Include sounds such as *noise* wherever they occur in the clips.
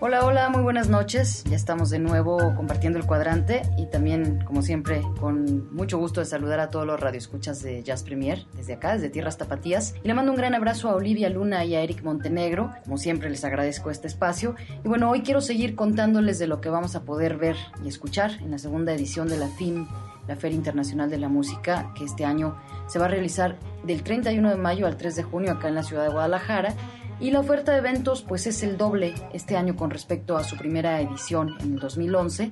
Hola, hola, muy buenas noches. Ya estamos de nuevo compartiendo el cuadrante y también, como siempre, con mucho gusto de saludar a todos los radioescuchas de Jazz Premier desde acá, desde Tierras Tapatías. Y le mando un gran abrazo a Olivia Luna y a Eric Montenegro. Como siempre, les agradezco este espacio. Y bueno, hoy quiero seguir contándoles de lo que vamos a poder ver y escuchar en la segunda edición de la FIM, la Feria Internacional de la Música, que este año se va a realizar del 31 de mayo al 3 de junio acá en la ciudad de Guadalajara y la oferta de eventos pues es el doble este año con respecto a su primera edición en el 2011.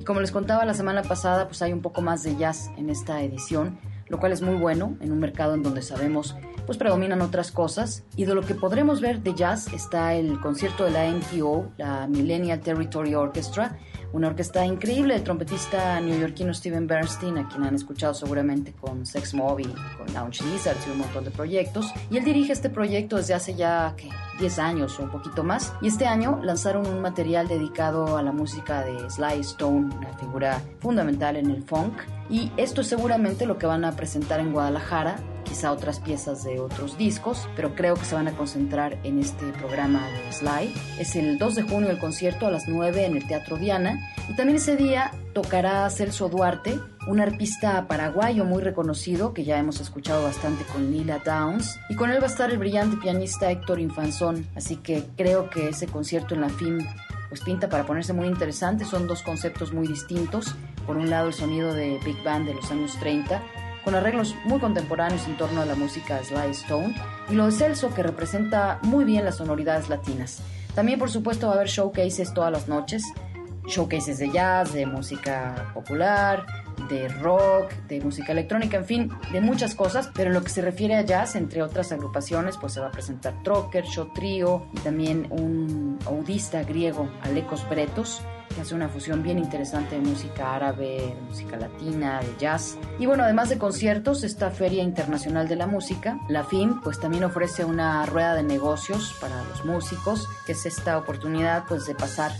Y como les contaba la semana pasada, pues hay un poco más de jazz en esta edición, lo cual es muy bueno en un mercado en donde sabemos pues predominan otras cosas. Y de lo que podremos ver de jazz está el concierto de la MTO, la Millennial Territory Orchestra, una orquesta increíble del trompetista neoyorquino Steven Bernstein, a quien han escuchado seguramente con Sex Mob con Lounge Lizards y un montón de proyectos. Y él dirige este proyecto desde hace ya ¿qué? 10 años o un poquito más. Y este año lanzaron un material dedicado a la música de Sly Stone, una figura fundamental en el funk. Y esto es seguramente lo que van a presentar en Guadalajara quizá otras piezas de otros discos, pero creo que se van a concentrar en este programa de Sly. Es el 2 de junio el concierto a las 9 en el Teatro Diana y también ese día tocará Celso Duarte, un arpista paraguayo muy reconocido que ya hemos escuchado bastante con Lila Downs y con él va a estar el brillante pianista Héctor Infanzón, así que creo que ese concierto en la FIM pues pinta para ponerse muy interesante, son dos conceptos muy distintos, por un lado el sonido de Big Band de los años 30 con arreglos muy contemporáneos en torno a la música Sly Stone, y lo de que representa muy bien las sonoridades latinas. También, por supuesto, va a haber showcases todas las noches, showcases de jazz, de música popular, de rock, de música electrónica, en fin, de muchas cosas, pero en lo que se refiere a jazz, entre otras agrupaciones, pues se va a presentar Trocker, Show Trio y también un audista griego, Alekos Bretos, que hace una fusión bien interesante de música árabe, de música latina, de jazz. Y bueno, además de conciertos, esta Feria Internacional de la Música, la FIM, pues también ofrece una rueda de negocios para los músicos, que es esta oportunidad pues de pasar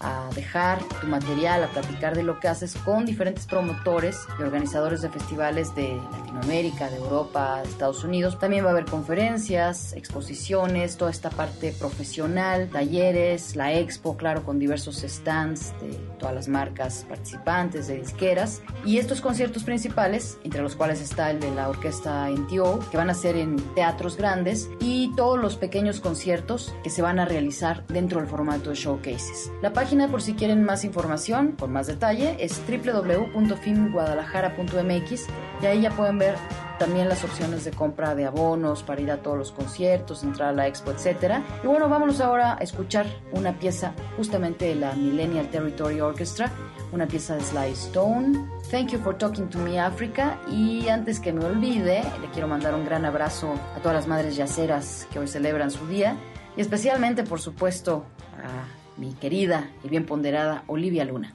a dejar tu material, a platicar de lo que haces con diferentes promotores y organizadores de festivales de Latinoamérica, de Europa, de Estados Unidos. También va a haber conferencias, exposiciones, toda esta parte profesional, talleres, la expo, claro, con diversos stands de todas las marcas participantes, de disqueras. Y estos conciertos principales, entre los cuales está el de la orquesta NTO, que van a ser en teatros grandes, y todos los pequeños conciertos que se van a realizar dentro del formato de showcases. La página por si quieren más información, con más detalle, es www.filmguadalajara.mx y ahí ya pueden ver también las opciones de compra de abonos para ir a todos los conciertos, entrar a la expo, etc. Y bueno, vámonos ahora a escuchar una pieza justamente de la Millennial Territory Orchestra, una pieza de Sly Stone. Thank you for talking to me, Africa. Y antes que me olvide, le quiero mandar un gran abrazo a todas las madres yaceras que hoy celebran su día y especialmente, por supuesto, a mi querida y bien ponderada Olivia Luna.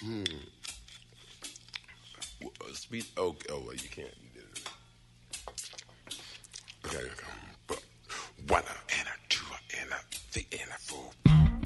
Hmm. Oh. One and a two and a three and a four.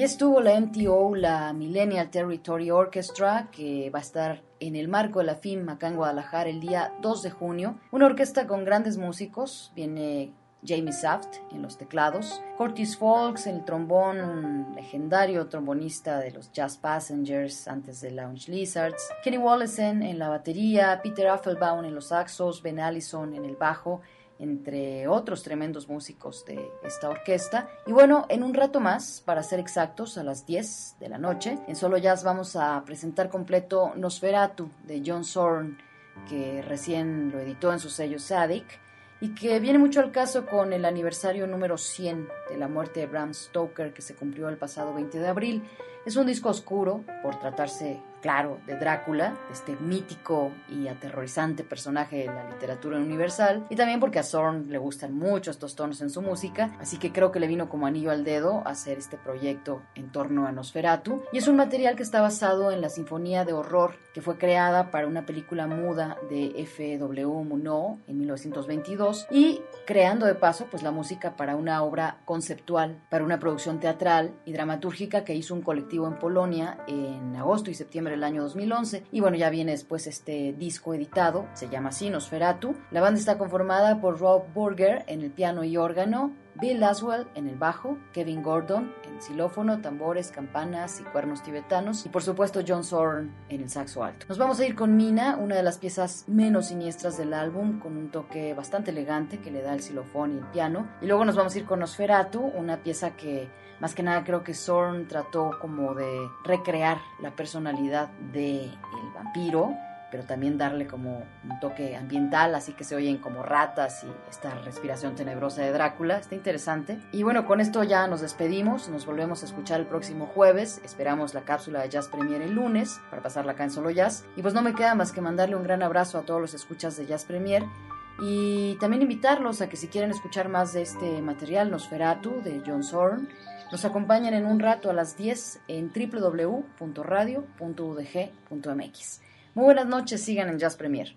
Allí estuvo la MTO, la Millennial Territory Orchestra, que va a estar en el marco de la FIM acá en Guadalajara el día 2 de junio. Una orquesta con grandes músicos, viene Jamie Saft en los teclados, Curtis Folks en el trombón, un legendario trombonista de los Jazz Passengers antes de Lounge Lizards, Kenny Wollesen en la batería, Peter Affelbaum en los saxos, Ben Allison en el bajo, entre otros tremendos músicos de esta orquesta. Y bueno, en un rato más, para ser exactos, a las 10 de la noche, en Solo Jazz vamos a presentar completo Nosferatu de John Zorn, que recién lo editó en su sello Sadik y que viene mucho al caso con el aniversario número 100 de la muerte de Bram Stoker que se cumplió el pasado 20 de abril. Es un disco oscuro por tratarse claro, de Drácula, este mítico y aterrorizante personaje de la literatura universal, y también porque a Zorn le gustan mucho estos tonos en su música, así que creo que le vino como anillo al dedo hacer este proyecto en torno a Nosferatu, y es un material que está basado en la Sinfonía de Horror que fue creada para una película muda de F.W. Murnau en 1922 y creando de paso pues la música para una obra conceptual, para una producción teatral y dramatúrgica que hizo un colectivo en Polonia en agosto y septiembre del año 2011. Y bueno, ya viene después este disco editado, se llama así, Nosferatu. La banda está conformada por Rob Burger en el piano y órgano, Bill Laswell en el bajo, Kevin Gordon en xilófono, tambores, campanas y cuernos tibetanos y por supuesto John Zorn en el saxo alto. Nos vamos a ir con Mina, una de las piezas menos siniestras del álbum, con un toque bastante elegante que le da el xilofón y el piano. Y luego nos vamos a ir con Nosferatu, una pieza que más que nada creo que Zorn trató como de recrear la personalidad del el vampiro, pero también darle como un toque ambiental, así que se oyen como ratas y esta respiración tenebrosa de Drácula. Está interesante. Y bueno, con esto ya nos despedimos, nos volvemos a escuchar el próximo jueves. Esperamos la cápsula de Jazz Premier el lunes para pasarla acá en Solo Jazz. Y pues no me queda más que mandarle un gran abrazo a todos los escuchas de Jazz Premier y también invitarlos a que si quieren escuchar más de este material Nosferatu de John Zorn, nos acompañan en un rato a las 10 en www.radio.udg.mx. Muy buenas noches, sigan en Jazz Premier.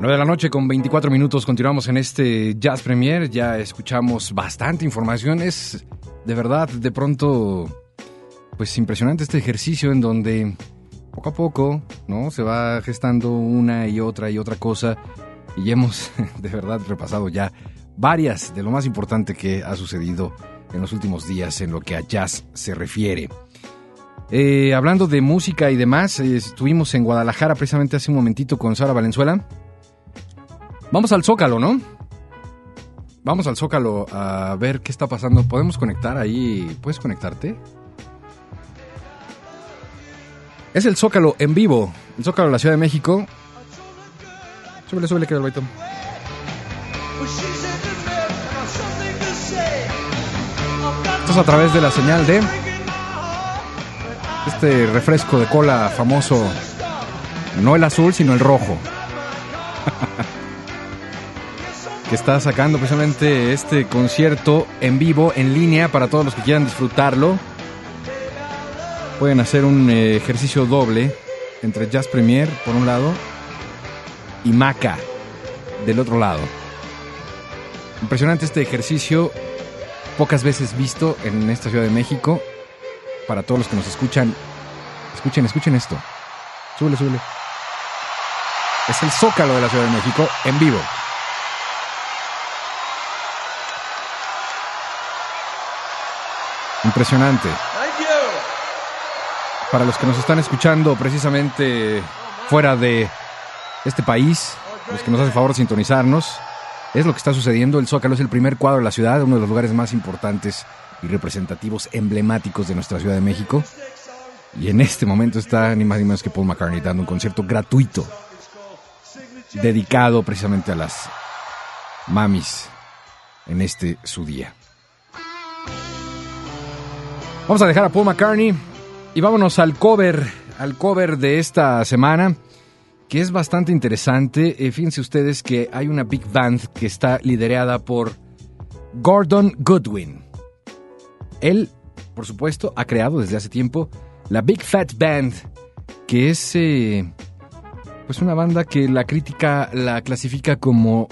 9 de la noche con 24 minutos continuamos en este Jazz Premier, ya escuchamos bastante información, es de verdad de pronto pues impresionante este ejercicio en donde poco a poco, ¿no? Se va gestando una y otra y otra cosa y hemos *laughs* de verdad repasado ya varias de lo más importante que ha sucedido en los últimos días en lo que a jazz se refiere. Eh, hablando de música y demás, eh, estuvimos en Guadalajara precisamente hace un momentito con Sara Valenzuela. Vamos al Zócalo, ¿no? Vamos al Zócalo a ver qué está pasando. ¿Podemos conectar ahí? ¿Puedes conectarte? Es el Zócalo en vivo. El Zócalo de la Ciudad de México. Súbele, súbele, que el baito. Esto es a través de la señal de este refresco de cola famoso. No el azul, sino el rojo. *laughs* que está sacando precisamente este concierto en vivo, en línea, para todos los que quieran disfrutarlo. Pueden hacer un eh, ejercicio doble entre Jazz Premier, por un lado, y Maca, del otro lado. Impresionante este ejercicio, pocas veces visto en esta Ciudad de México. Para todos los que nos escuchan, escuchen, escuchen esto. Súbele, súbele. Es el Zócalo de la Ciudad de México en vivo. Impresionante. Para los que nos están escuchando precisamente fuera de este país, los que nos hacen favor de sintonizarnos, es lo que está sucediendo. El Zócalo es el primer cuadro de la ciudad, uno de los lugares más importantes y representativos, emblemáticos de nuestra Ciudad de México. Y en este momento está ni más ni menos que Paul McCartney dando un concierto gratuito, dedicado precisamente a las mamis en este su día. Vamos a dejar a Paul McCartney y vámonos al cover, al cover de esta semana, que es bastante interesante. Eh, fíjense ustedes que hay una big band que está liderada por Gordon Goodwin. Él, por supuesto, ha creado desde hace tiempo la Big Fat Band, que es eh, pues una banda que la crítica la clasifica como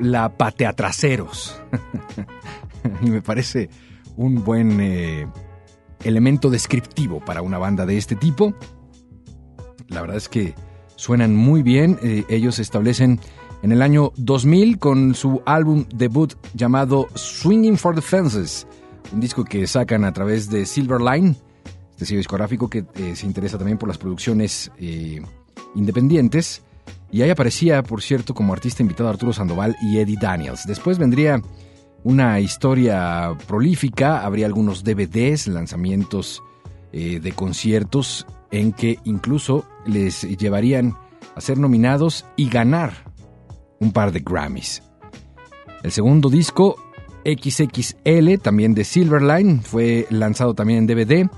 la pateatraseros. *laughs* y me parece un buen eh, elemento descriptivo para una banda de este tipo. La verdad es que suenan muy bien. Eh, ellos se establecen en el año 2000 con su álbum debut llamado Swinging for the Fences, un disco que sacan a través de Silverline, este sello discográfico que eh, se interesa también por las producciones eh, independientes. Y ahí aparecía, por cierto, como artista invitado Arturo Sandoval y Eddie Daniels. Después vendría una historia prolífica, habría algunos DVDs, lanzamientos eh, de conciertos en que incluso les llevarían a ser nominados y ganar un par de Grammys. El segundo disco, XXL, también de Silverline, fue lanzado también en DVD,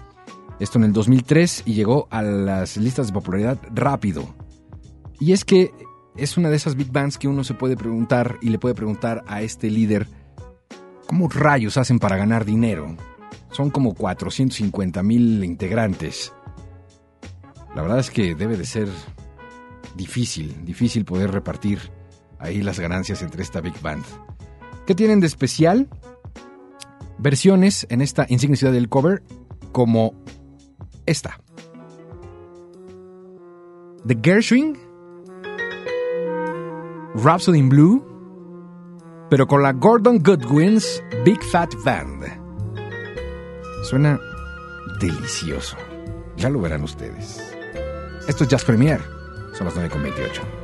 esto en el 2003 y llegó a las listas de popularidad rápido. Y es que es una de esas big bands que uno se puede preguntar y le puede preguntar a este líder, ¿Cómo rayos hacen para ganar dinero? Son como 450 mil integrantes. La verdad es que debe de ser difícil, difícil poder repartir ahí las ganancias entre esta Big Band. ¿Qué tienen de especial? Versiones en esta insignia ciudad del cover como esta. The Gershwin Rhapsody in Blue, pero con la Gordon Goodwin's Big Fat Band. Suena delicioso. Ya lo verán ustedes. Esto es Jazz Premier. Son las 9.28.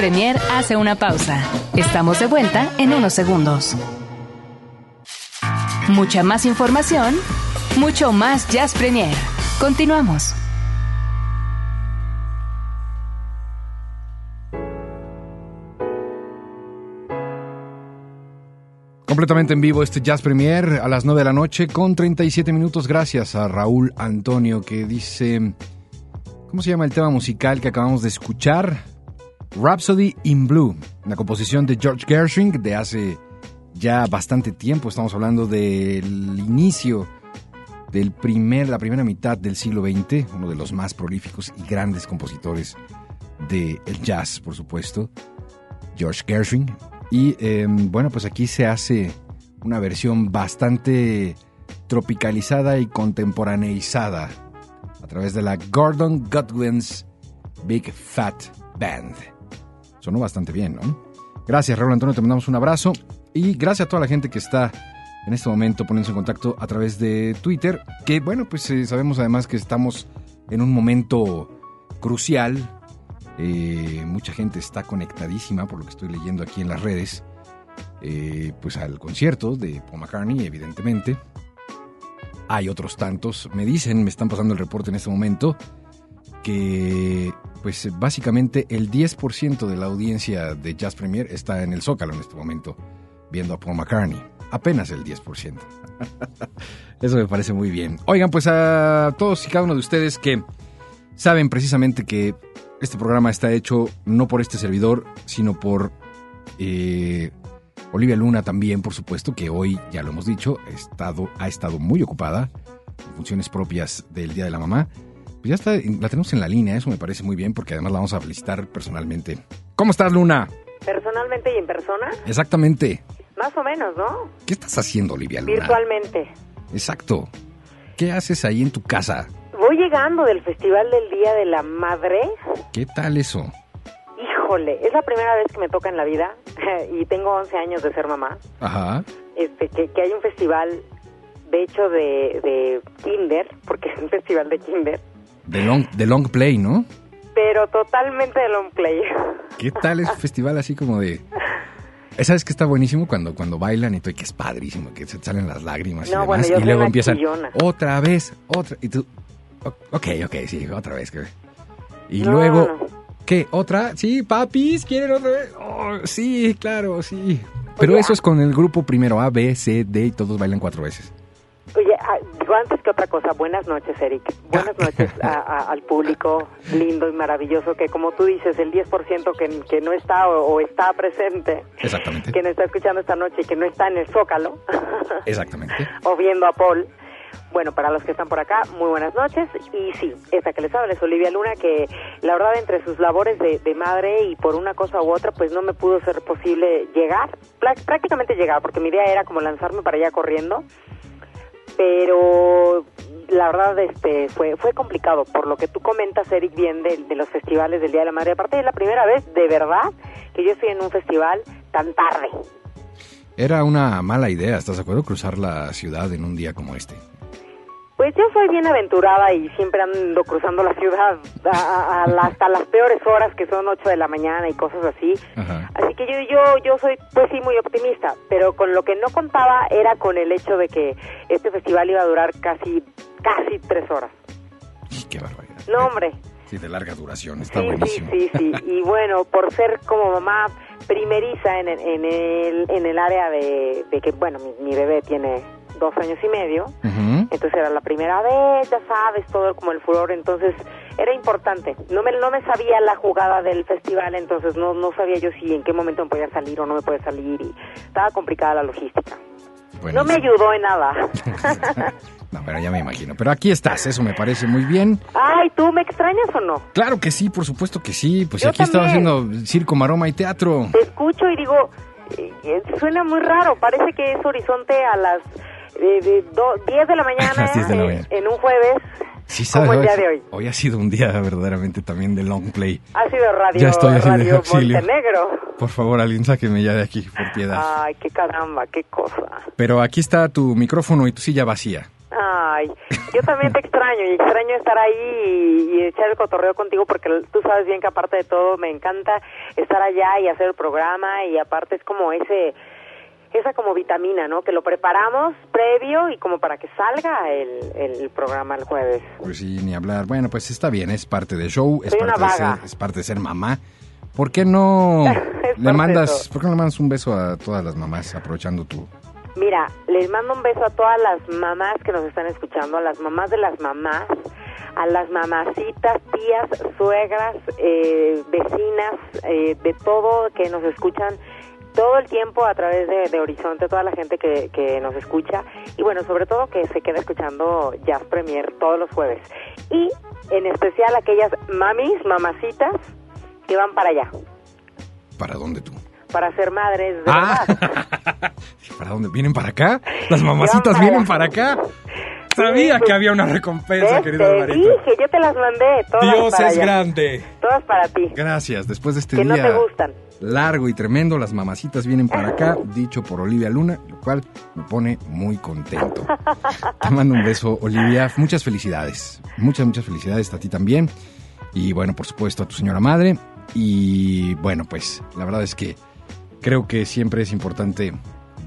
Premier hace una pausa. Estamos de vuelta en unos segundos. Mucha más información, mucho más Jazz Premier. Continuamos. Completamente en vivo este Jazz Premier a las 9 de la noche con 37 minutos. Gracias a Raúl Antonio que dice... ¿Cómo se llama el tema musical que acabamos de escuchar? Rhapsody in Blue, una composición de George Gershwin de hace ya bastante tiempo. Estamos hablando del inicio del primer, la primera mitad del siglo XX, uno de los más prolíficos y grandes compositores del jazz, por supuesto, George Gershwin. Y em, bueno, pues aquí se hace una versión bastante tropicalizada y contemporaneizada a través de la Gordon Godwin's Big Fat Band. Sonó bastante bien, ¿no? Gracias, Raúl Antonio, te mandamos un abrazo. Y gracias a toda la gente que está en este momento poniéndose en contacto a través de Twitter. Que bueno, pues eh, sabemos además que estamos en un momento crucial. Eh, mucha gente está conectadísima, por lo que estoy leyendo aquí en las redes, eh, pues al concierto de Paul McCartney, evidentemente. Hay otros tantos, me dicen, me están pasando el reporte en este momento, que pues básicamente el 10% de la audiencia de Jazz Premier está en el Zócalo en este momento, viendo a Paul McCartney. Apenas el 10%. *laughs* Eso me parece muy bien. Oigan, pues a todos y cada uno de ustedes que saben precisamente que este programa está hecho no por este servidor, sino por eh, Olivia Luna también, por supuesto, que hoy, ya lo hemos dicho, estado, ha estado muy ocupada en funciones propias del Día de la Mamá. Pues ya está, la tenemos en la línea, eso me parece muy bien porque además la vamos a felicitar personalmente. ¿Cómo estás, Luna? ¿Personalmente y en persona? Exactamente. Más o menos, ¿no? ¿Qué estás haciendo, Olivia Luna? Virtualmente. Exacto. ¿Qué haces ahí en tu casa? Voy llegando del Festival del Día de la Madre. ¿Qué tal eso? Híjole, es la primera vez que me toca en la vida *laughs* y tengo 11 años de ser mamá. Ajá. Este, que, que hay un festival, de hecho, de, de kinder, porque es un festival de kinder, De long, de long play, ¿no? pero totalmente de long play. ¿Qué tal ese *laughs* festival así como de... ¿Sabes que está buenísimo cuando, cuando bailan y todo, y que es padrísimo, que se salen las lágrimas y demás, bueno, y luego empiezan chillona. otra vez, otra, y tú, ok, ok, sí, otra vez. Y No, luego, no. ¿qué? ¿Otra? Sí, papis, ¿quieren otra vez? Oh, sí, claro, sí. Pero Oye, eso es con el grupo primero, A, B, C, D, y todos bailan cuatro veces. Ah, digo antes que otra cosa, buenas noches, Eric. Buenas *laughs* noches a- a- al público lindo y maravilloso que, como tú dices, el 10% que, que no está o, o está presente, Exactamente. que está escuchando esta noche y que no está en el Zócalo *laughs* Exactamente. o viendo a Paul. Bueno, para los que están por acá, muy buenas noches. Y sí, esta que les habla es Olivia Luna, que la verdad entre sus labores de, de madre y por una cosa u otra, pues no me pudo ser posible llegar, prácticamente llegar, porque mi idea era como lanzarme para allá corriendo pero la verdad este fue fue complicado por lo que tú comentas Eric bien de, de los festivales del Día de la Madre aparte es la primera vez de verdad que yo estoy en un festival tan tarde Era una mala idea, ¿estás de acuerdo? Cruzar la ciudad en un día como este. Pues yo soy bien aventurada y siempre ando cruzando la ciudad a, a- a- hasta las peores horas que son 8 de la mañana y cosas así. Ajá. Así que yo, yo, yo soy, pues sí, muy optimista, pero con lo que no contaba era con el hecho de que este festival iba a durar casi, casi tres horas. Qué barbaridad. No, hombre. Sí, de larga duración, está Sí, sí, buenísimo. sí, sí. Y bueno, por ser como mamá primeriza en el, en el, en el área de, de que, bueno, mi, mi bebé tiene dos años y medio, Ujú. Entonces era la primera vez, ya sabes, todo como el furor, entonces era importante. No me, no me sabía la jugada del festival, entonces no, no sabía yo si en qué momento me podía salir o no me podía salir y estaba complicada la logística. No me ayudó en nada. *laughs* No, pero ya me imagino. Pero aquí estás, eso me parece muy bien. Ay, ¿tú me extrañas o no? Claro que sí, por supuesto que sí. Pues Yo aquí estaba haciendo circo, maroma y teatro. Te escucho y digo, eh, eh, suena muy raro, parece que es horizonte a las eh, de do- 10 de la mañana, A las 10 de la mañana. en un jueves, Sí, sabes. como el día de hoy. Hoy ha sido un día verdaderamente también de long play. Ha sido radio, Ya estoy radio auxilio. Montenegro. Por favor, alguien sáqueme ya de aquí, por piedad. Ay, qué caramba, qué cosa. Pero aquí está tu micrófono y tu silla vacía. Ay, yo también te extraño y extraño estar ahí y, y echar el cotorreo contigo porque tú sabes bien que aparte de todo me encanta estar allá y hacer el programa y aparte es como ese esa como vitamina, ¿no? Que lo preparamos previo y como para que salga el, el programa el jueves. Pues sí, ni hablar. Bueno, pues está bien, es parte del show, es Soy parte, de ser, es parte de ser mamá. ¿Por qué no *laughs* le mandas, por qué no le mandas un beso a todas las mamás aprovechando tu Mira, les mando un beso a todas las mamás que nos están escuchando, a las mamás de las mamás, a las mamacitas, tías, suegras, eh, vecinas, eh, de todo que nos escuchan todo el tiempo a través de, de Horizonte, toda la gente que, que nos escucha y bueno, sobre todo que se queda escuchando Jazz Premier todos los jueves. Y en especial aquellas mamis, mamacitas que van para allá, ¿Para dónde tú? para ser madres de Ah. *laughs* ¿para dónde? ¿Vienen para acá? *laughs* ¿Las mamacitas para vienen allá. para acá? Sabía que había una recompensa, ¿Ves? querida Te Alvarito. dije, yo te las mandé, todas Dios para es allá. grande. Todas para ti. Gracias. Después de este Que no día te gustan. largo y tremendo, las mamacitas vienen para acá, *laughs* dicho por Olivia Luna, lo cual me pone muy contento. Te mando un beso, Olivia. Muchas felicidades. Muchas, muchas felicidades a ti también. Y bueno, por supuesto, a tu señora madre. Y bueno, pues la verdad es que creo que siempre es importante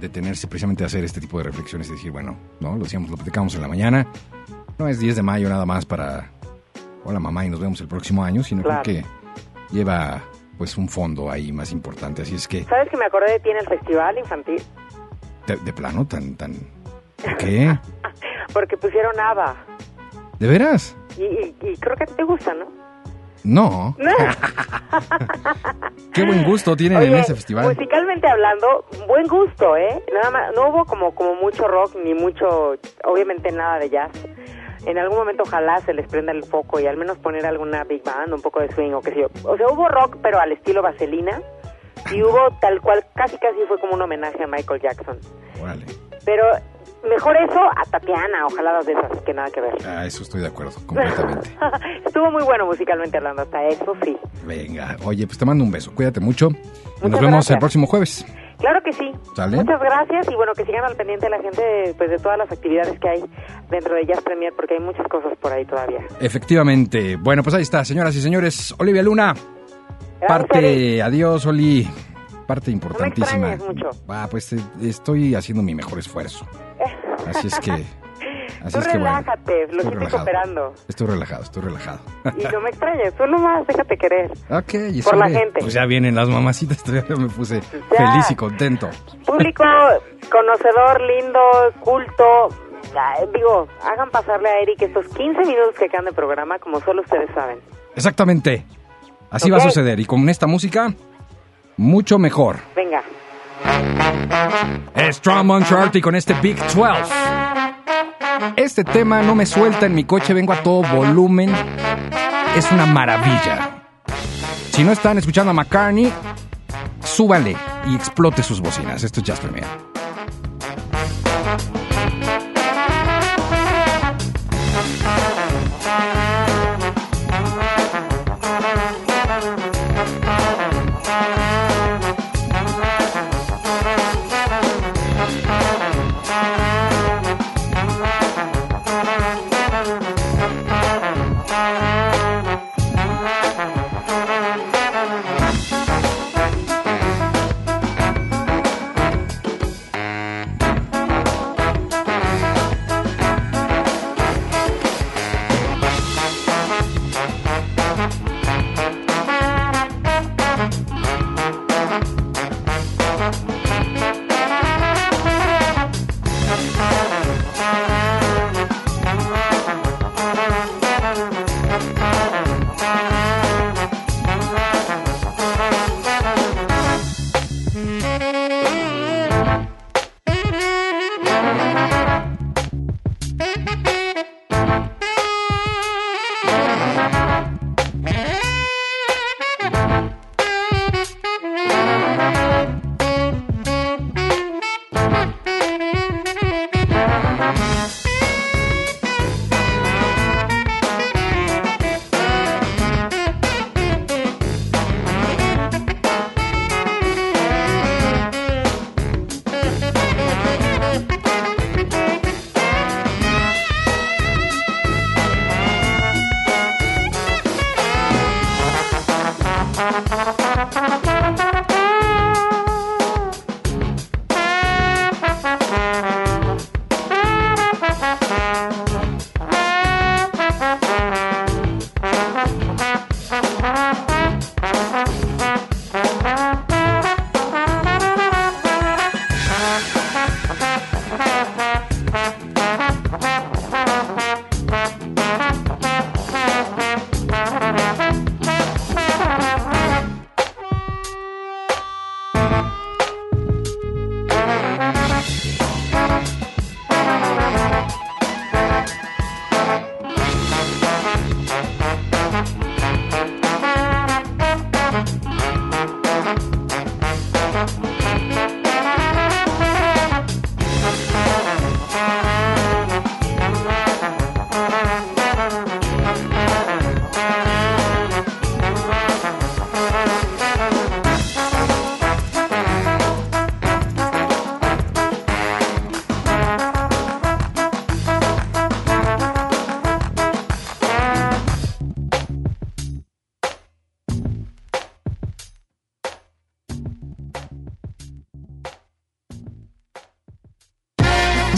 detenerse precisamente a hacer este tipo de reflexiones y decir, bueno, no, lo decíamos, lo platicamos en la mañana. No es 10 de mayo nada más para hola mamá y nos vemos el próximo año, sino Claro. creo que lleva pues un fondo ahí más importante. Así es que, ¿Sabes que me acordé de ti en el festival infantil? de, de plano, tan, tan... *laughs* ¿por ¿Qué? Porque pusieron ABBA. ¿De veras? Y, y- y creo que te gusta, ¿no? No. *laughs* Qué buen gusto tienen en ese festival. musicalmente hablando, buen gusto, ¿eh? Nada más, no hubo como, como mucho rock ni mucho, obviamente nada de jazz. En algún momento ojalá se les prenda el foco y al menos poner alguna big band, un poco de swing o qué sé yo. O sea, hubo rock pero al estilo vaselina y hubo tal cual, casi casi fue como un homenaje a Michael Jackson. Órale. Pero mejor eso a Tatiana, ojalá las de esas, que nada que ver. Ah, eso estoy de acuerdo, completamente. *laughs* Estuvo muy bueno musicalmente hablando, hasta eso sí. Venga, oye, pues te mando un beso. Cuídate mucho. Y nos Muchas vemos gracias. el próximo jueves. Claro que sí. ¿Sale? Muchas gracias y bueno, que sigan al pendiente la gente pues de todas las actividades que hay dentro de Jazz Premier porque hay muchas cosas por ahí todavía. Efectivamente. Bueno, pues ahí está, señoras y señores. Olivia Luna. Gracias, Parte, Eric. adiós, Oli. Parte importantísima. extrañes mucho. Ah, pues eh, estoy haciendo mi mejor esfuerzo. *laughs* Así es que. Así Tú es que bueno. relájate, estoy lo estoy relajado. cooperando. Estoy relajado, estoy relajado. Y no me extrañes, tú nomás déjate querer. Ok, y Por la gente. Pues ya vienen las mamacitas, *laughs* ya me puse Ya. feliz y contento. Público conocedor, lindo, culto, digo, hagan pasarle a Eric estos 15 minutos que quedan de programa como solo ustedes saben. Exactamente. Así va a suceder. Y con esta música, mucho mejor. Venga. Es Strong Chart y con este Big 12. Este tema no me suelta en mi coche, vengo a todo volumen. Es una maravilla. Si no están escuchando a McCartney, súbale y explote sus bocinas. Esto es Just.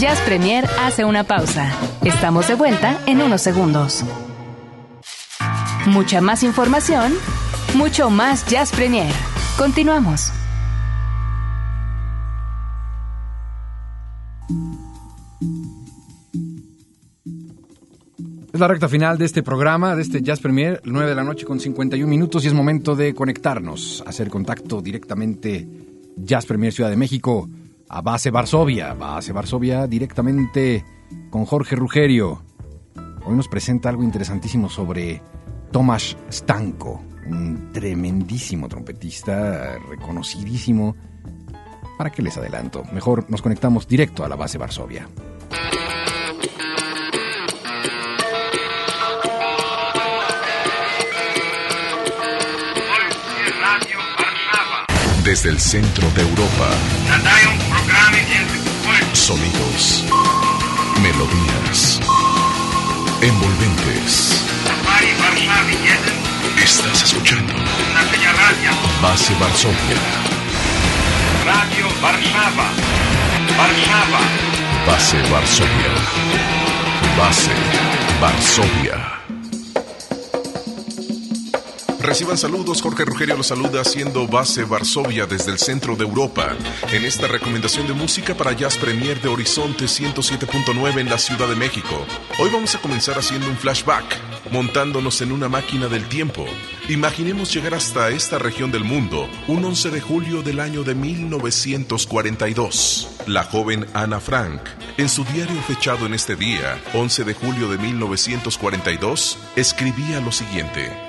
Jazz Premier hace una pausa. Estamos de vuelta en unos segundos. Mucha más información, mucho más Jazz Premier. Continuamos. Es la recta final de este programa, de este Jazz Premier, 9 de la noche con 51 minutos y es momento de conectarnos, hacer contacto directamente Jazz Premier Ciudad de México a Base Varsovia, Base Varsovia directamente con Jorge Rugerio. Hoy nos presenta algo interesantísimo sobre Tomasz Stanko, un tremendísimo trompetista, reconocidísimo. ¿Para qué les adelanto? Mejor nos conectamos directo a la base Varsovia. Desde el centro de Europa. Sonidos. Melodías. Envolventes. Estás escuchando. Base Varsovia. Radio Warszawa. Warszawa. Base Varsovia. Base Varsovia. Reciban saludos, Jorge Rugerio los saluda haciendo base Varsovia desde el centro de Europa en esta recomendación de música para Jazz Premier de Horizonte 107.9 en la Ciudad de México. Hoy vamos a comenzar haciendo un flashback, montándonos en una máquina del tiempo. Imaginemos llegar hasta esta región del mundo un 11 de julio del año de 1942. La joven Ana Frank, en su diario fechado en este día, 11 de julio de 1942, escribía lo siguiente.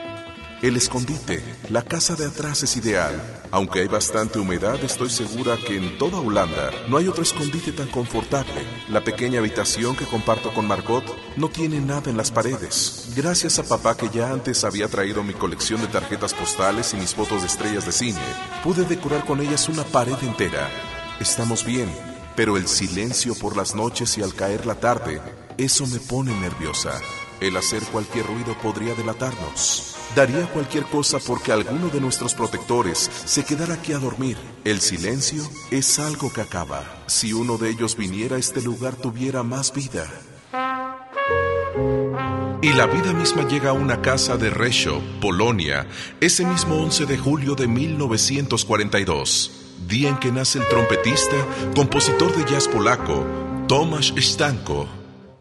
El escondite, la casa de atrás es ideal. Aunque hay bastante humedad, estoy segura que en toda Holanda no hay otro escondite tan confortable. La pequeña habitación que comparto con Margot no tiene nada en las paredes. Gracias a papá que ya antes había traído mi colección de tarjetas postales y mis fotos de estrellas de cine, pude decorar con ellas una pared entera. Estamos bien, pero el silencio por las noches y al caer la tarde, eso me pone nerviosa. El hacer cualquier ruido podría delatarnos. Daría cualquier cosa porque alguno de nuestros protectores se quedara aquí a dormir. El silencio es algo que acaba. Si uno de ellos viniera, este lugar tuviera más vida. Y la vida misma llega a una casa de Resho, Polonia, ese mismo 11 de julio de 1942, día en que nace el trompetista, compositor de jazz polaco, Tomasz Stanko.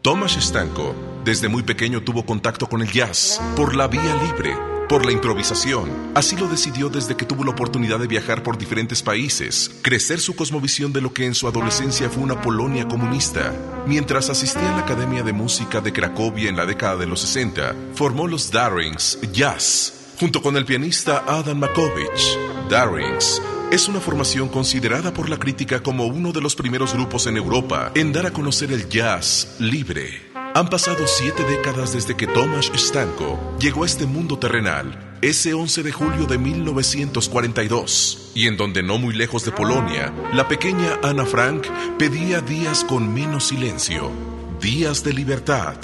Tomasz Stanko desde muy pequeño tuvo contacto con el jazz, por la vía libre, por la improvisación. Así lo decidió desde que tuvo la oportunidad de viajar por diferentes países, crecer su cosmovisión de lo que en su adolescencia fue una Polonia comunista. Mientras asistía a la Academia de Música de Cracovia en la década de los 60, formó los Darrings Jazz, junto con el pianista Adam Makovich. Darrings es una formación considerada por la crítica como uno de los primeros grupos en Europa en dar a conocer el jazz libre. Han pasado siete décadas desde que Tomasz Stanko llegó a este mundo terrenal, ese 11 de julio de 1942, y en donde no muy lejos de Polonia, la pequeña Ana Frank pedía días con menos silencio, días de libertad.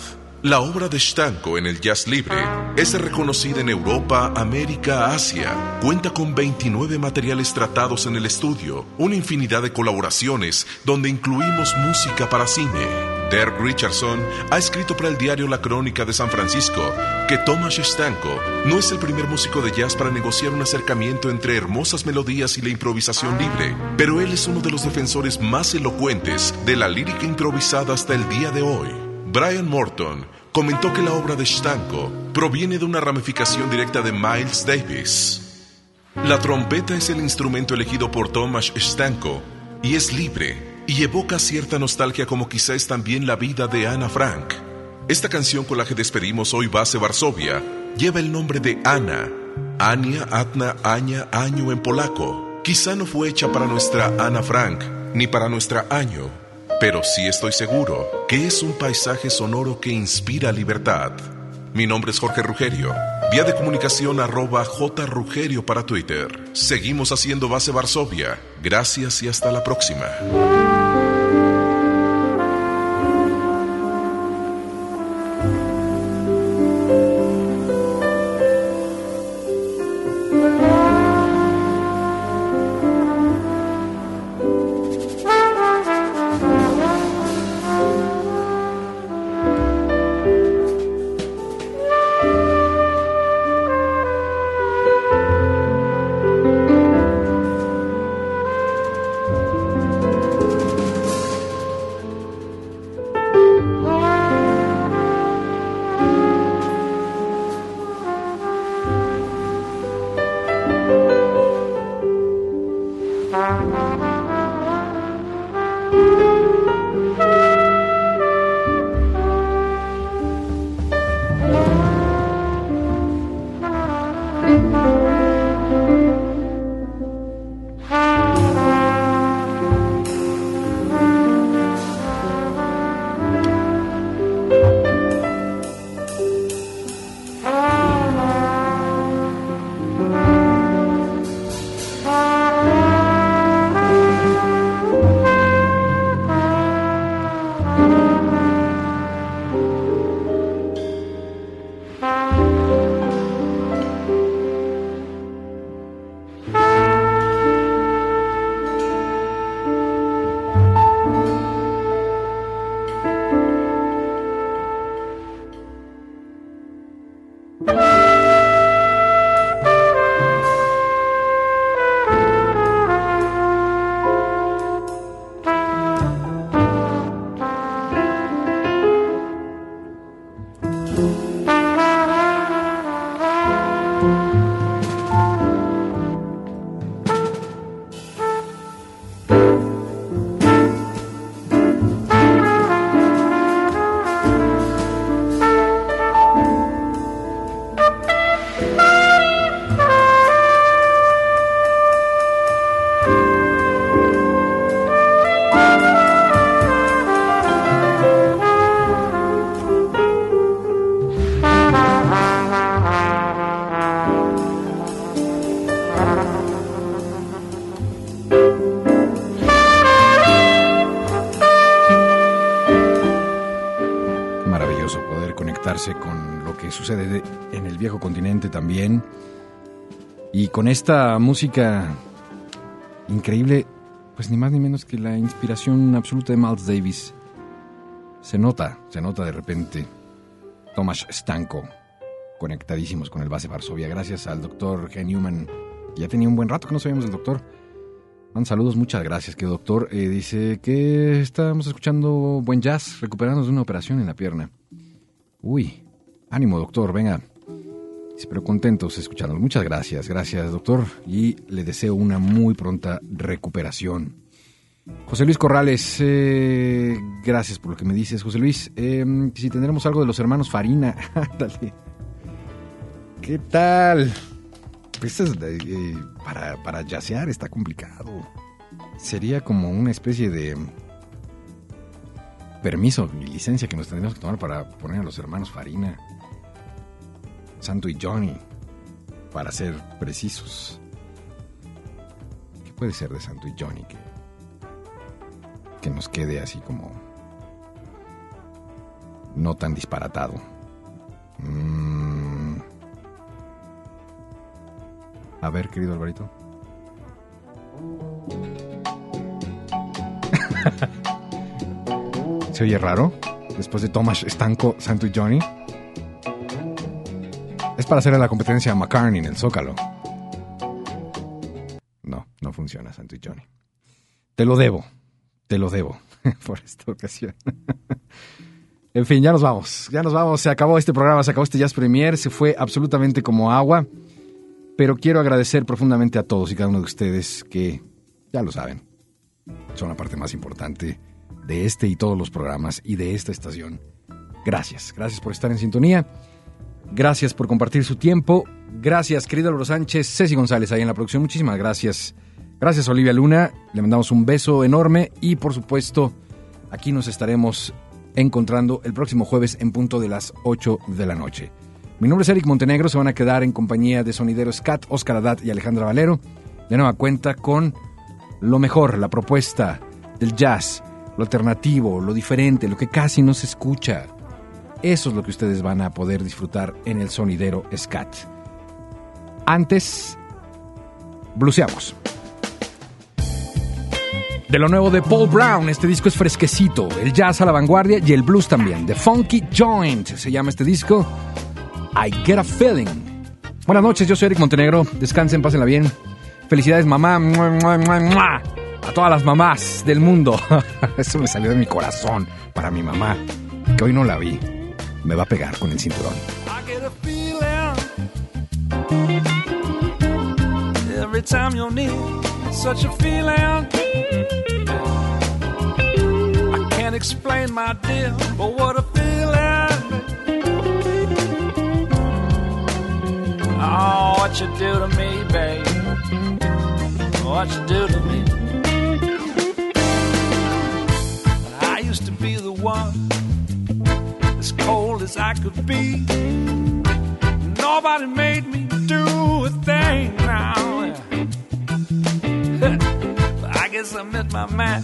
La obra de Stanko en el jazz libre es reconocida en Europa, América, Asia. Cuenta con 29 materiales tratados en el estudio, una infinidad de colaboraciones donde incluimos música para cine. Dirk Richardson ha escrito para el diario La Crónica de San Francisco que Thomas Stanko no es el primer músico de jazz para negociar un acercamiento entre hermosas melodías y la improvisación libre, pero él es uno de los defensores más elocuentes de la lírica improvisada hasta el día de hoy. Brian Morton comentó que la obra de Stanko proviene de una ramificación directa de Miles Davis. La trompeta es el instrumento elegido por Thomas Stanko y es libre y evoca cierta nostalgia como quizá es también la vida de Ana Frank. Esta canción con la que despedimos hoy Base Varsovia lleva el nombre de Ana, Ania, Atna, Aña, Año en polaco. Quizá no fue hecha para nuestra Ana Frank, ni para nuestra Año, pero sí estoy seguro que es un paisaje sonoro que inspira libertad. Mi nombre es Jorge Rugerio. Vía de comunicación arroba jrugerio para Twitter. Seguimos haciendo base Varsovia. Gracias y hasta la próxima. Continente también. Y con esta música increíble, pues ni más ni menos que la inspiración absoluta de Miles Davis. Se nota, se nota de repente. Thomas Stanko, conectadísimos con el base Varsovia, gracias al doctor Ken Newman. Ya tenía un buen rato que no sabíamos del doctor. Man, saludos, muchas gracias, que doctor. Eh, dice que estamos escuchando buen jazz, recuperándonos de una operación en la pierna. Uy, Ánimo, doctor, venga. Espero contentos escuchándonos. Muchas gracias, gracias, doctor, y le deseo una muy pronta recuperación. José Luis Corrales, eh, gracias por lo que me dices, José Luis. Eh, si tendremos algo de los hermanos Farina, *laughs* dale. ¿Qué tal? Pues eh, para, para yacear está complicado. Sería como una especie de permiso y licencia que nos tendríamos que tomar para poner a los hermanos Farina. Santo y Johnny, para ser precisos. ¿Qué puede ser de Santo y Johnny que, que nos quede así como no tan disparatado? Mm. A ver, querido Alvarito. *laughs* ¿Se oye raro? Después de Thomas Estanco, Santo y Johnny. Para hacerle la competencia a McCartney en el Zócalo. No, no funciona, Santo y Johnny. Te lo debo, te lo debo *laughs* por esta ocasión. en fin, ya nos vamos, ya nos vamos. Se acabó este programa, se acabó este Jazz Premier, se fue absolutamente como agua. Pero quiero agradecer profundamente a todos y cada uno de ustedes que, ya lo saben, son la parte más importante de este y todos los programas y de esta estación. Gracias, gracias por estar en sintonía. Gracias por compartir su tiempo. Gracias, querido Álvaro Sánchez, Ceci González ahí en la producción. Muchísimas gracias. Gracias, Olivia Luna. Le mandamos un beso enorme y, por supuesto, aquí nos estaremos encontrando el próximo jueves en punto de las 8 de la noche. Mi nombre es Eric Montenegro. Se van a quedar en compañía de sonideros Cat, Oscar Adat y Alejandra Valero. De nueva cuenta con lo mejor, la propuesta del jazz, lo alternativo, lo diferente, lo que casi no se escucha eso es lo que ustedes van a poder disfrutar en el sonidero SCAT. Antes, bluseamos. De lo nuevo de Paul Brown, este disco es fresquecito, el jazz a la vanguardia y el blues también. The Funky Joint se llama este disco. I Get a Feeling. Buenas noches, yo soy Eric Montenegro. Descansen, pásenla bien. Felicidades, mamá. A todas las mamás del mundo. *laughs* Eso me salió de mi corazón para mi mamá, que hoy no la vi me va a feeling every time you're near such pegar con can't Explain my dear, but what a feeling. Oh, what you do to me, babe? What you do to me? I used to be the one as I could be. Nobody made me do a thing now. *laughs* I guess I met my match.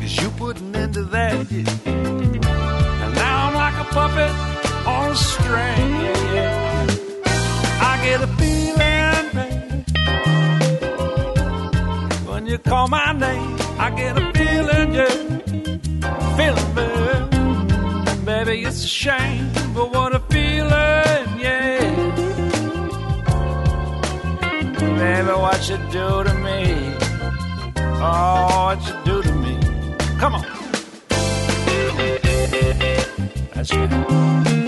Cause you put an end to that, yeah. And now I'm like a puppet on a string. I get a feeling, baby. When you call my name, I get a feeling, yeah. Baby, it's a shame, but what a feeling, yeah. Baby, what you do to me? Oh, what you do to me? Come on. That's right.